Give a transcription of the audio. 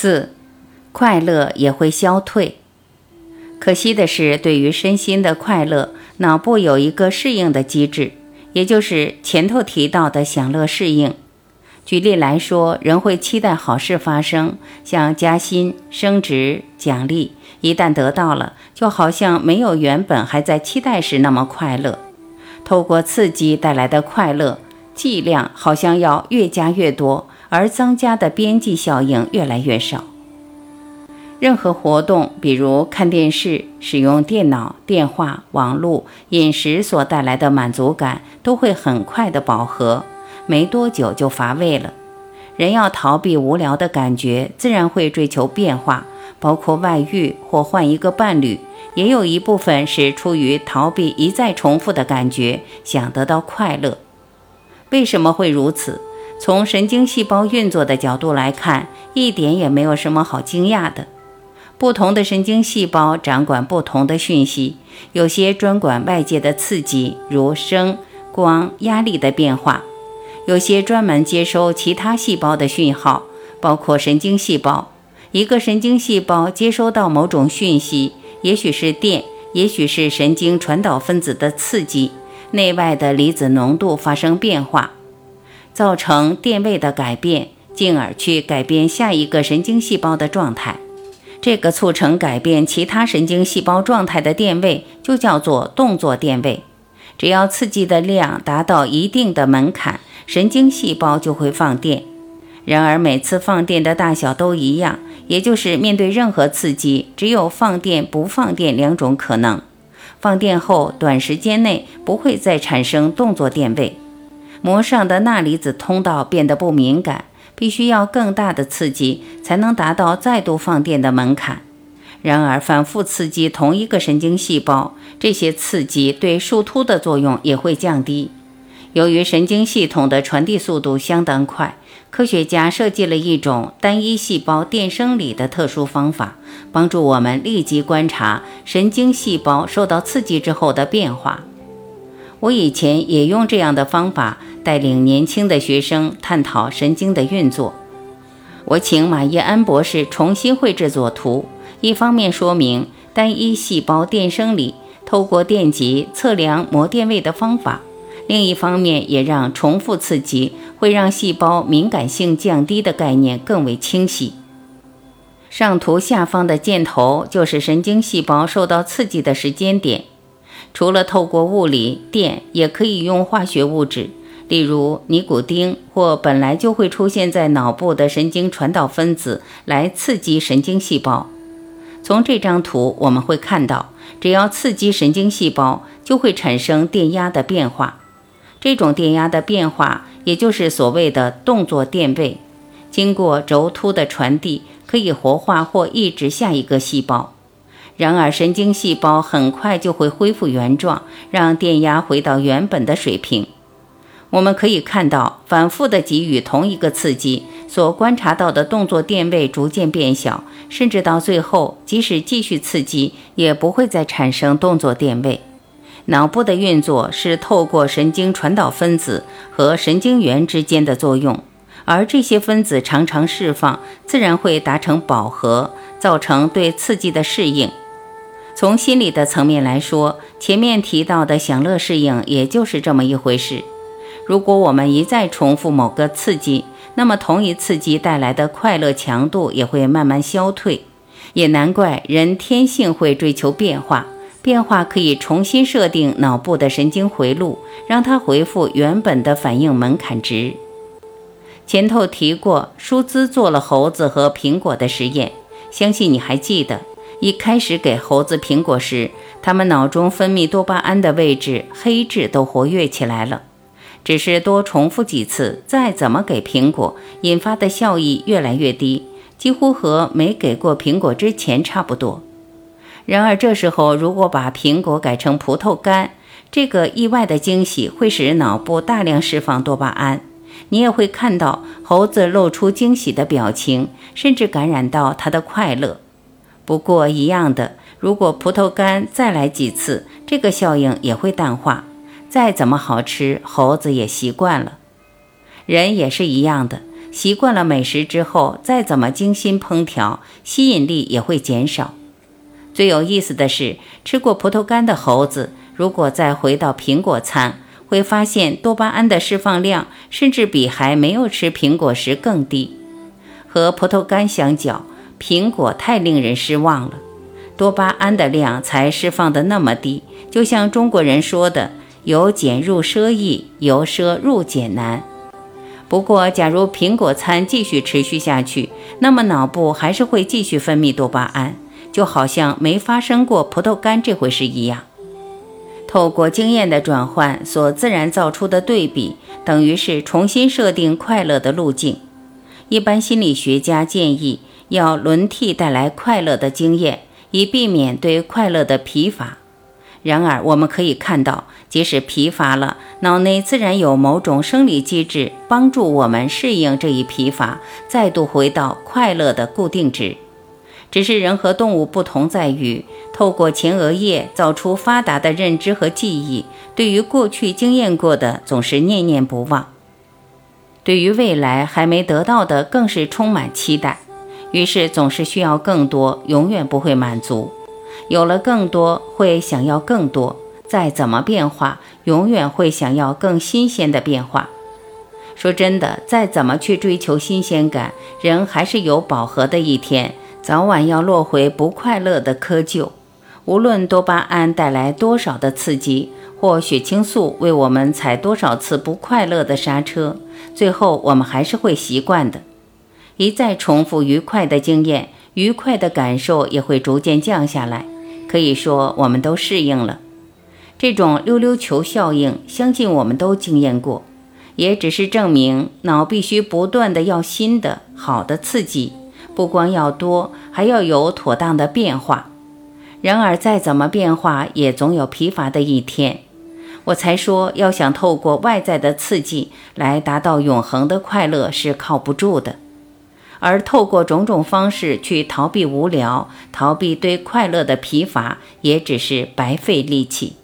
四，快乐也会消退。可惜的是，对于身心的快乐，脑部有一个适应的机制，也就是前头提到的享乐适应。举例来说，人会期待好事发生，像加薪、升职、奖励，一旦得到了，就好像没有原本还在期待时那么快乐。透过刺激带来的快乐剂量，好像要越加越多。而增加的边际效应越来越少。任何活动，比如看电视、使用电脑、电话、网络、饮食所带来的满足感，都会很快的饱和，没多久就乏味了。人要逃避无聊的感觉，自然会追求变化，包括外遇或换一个伴侣，也有一部分是出于逃避一再重复的感觉，想得到快乐。为什么会如此？从神经细胞运作的角度来看，一点也没有什么好惊讶的。不同的神经细胞掌管不同的讯息，有些专管外界的刺激，如声、光、压力的变化；有些专门接收其他细胞的讯号，包括神经细胞。一个神经细胞接收到某种讯息，也许是电，也许是神经传导分子的刺激，内外的离子浓度发生变化。造成电位的改变，进而去改变下一个神经细胞的状态。这个促成改变其他神经细胞状态的电位，就叫做动作电位。只要刺激的量达到一定的门槛，神经细胞就会放电。然而，每次放电的大小都一样，也就是面对任何刺激，只有放电不放电两种可能。放电后，短时间内不会再产生动作电位。膜上的钠离子通道变得不敏感，必须要更大的刺激才能达到再度放电的门槛。然而，反复刺激同一个神经细胞，这些刺激对树突的作用也会降低。由于神经系统的传递速度相当快，科学家设计了一种单一细胞电生理的特殊方法，帮助我们立即观察神经细胞受到刺激之后的变化。我以前也用这样的方法。带领年轻的学生探讨神经的运作。我请马叶安博士重新绘制作图，一方面说明单一细胞电生理透过电极测量膜电位的方法，另一方面也让重复刺激会让细胞敏感性降低的概念更为清晰。上图下方的箭头就是神经细胞受到刺激的时间点。除了透过物理电，也可以用化学物质。例如尼古丁或本来就会出现在脑部的神经传导分子来刺激神经细胞。从这张图我们会看到，只要刺激神经细胞，就会产生电压的变化。这种电压的变化，也就是所谓的动作电位，经过轴突的传递，可以活化或抑制下一个细胞。然而，神经细胞很快就会恢复原状，让电压回到原本的水平。我们可以看到，反复的给予同一个刺激，所观察到的动作电位逐渐变小，甚至到最后，即使继续刺激，也不会再产生动作电位。脑部的运作是透过神经传导分子和神经元之间的作用，而这些分子常常释放，自然会达成饱和，造成对刺激的适应。从心理的层面来说，前面提到的享乐适应，也就是这么一回事。如果我们一再重复某个刺激，那么同一刺激带来的快乐强度也会慢慢消退。也难怪人天性会追求变化，变化可以重新设定脑部的神经回路，让它回复原本的反应门槛值。前头提过，舒兹做了猴子和苹果的实验，相信你还记得。一开始给猴子苹果时，它们脑中分泌多巴胺的位置黑质都活跃起来了。只是多重复几次，再怎么给苹果，引发的效益越来越低，几乎和没给过苹果之前差不多。然而这时候，如果把苹果改成葡萄干，这个意外的惊喜会使脑部大量释放多巴胺，你也会看到猴子露出惊喜的表情，甚至感染到它的快乐。不过一样的，如果葡萄干再来几次，这个效应也会淡化。再怎么好吃，猴子也习惯了。人也是一样的，习惯了美食之后，再怎么精心烹调，吸引力也会减少。最有意思的是，吃过葡萄干的猴子，如果再回到苹果餐，会发现多巴胺的释放量甚至比还没有吃苹果时更低。和葡萄干相较，苹果太令人失望了，多巴胺的量才释放的那么低，就像中国人说的。由俭入奢易，由奢入俭难。不过，假如苹果餐继续持续下去，那么脑部还是会继续分泌多巴胺，就好像没发生过葡萄干这回事一样。透过经验的转换所自然造出的对比，等于是重新设定快乐的路径。一般心理学家建议要轮替带来快乐的经验，以避免对快乐的疲乏。然而，我们可以看到，即使疲乏了，脑内自然有某种生理机制帮助我们适应这一疲乏，再度回到快乐的固定值。只是人和动物不同在于，透过前额叶造出发达的认知和记忆，对于过去经验过的总是念念不忘，对于未来还没得到的更是充满期待，于是总是需要更多，永远不会满足。有了更多，会想要更多；再怎么变化，永远会想要更新鲜的变化。说真的，再怎么去追求新鲜感，人还是有饱和的一天，早晚要落回不快乐的窠臼。无论多巴胺带来多少的刺激，或血清素为我们踩多少次不快乐的刹车，最后我们还是会习惯的。一再重复愉快的经验。愉快的感受也会逐渐降下来，可以说我们都适应了这种溜溜球效应。相信我们都经验过，也只是证明脑必须不断的要新的好的刺激，不光要多，还要有妥当的变化。然而再怎么变化，也总有疲乏的一天。我才说，要想透过外在的刺激来达到永恒的快乐是靠不住的。而透过种种方式去逃避无聊，逃避对快乐的疲乏，也只是白费力气。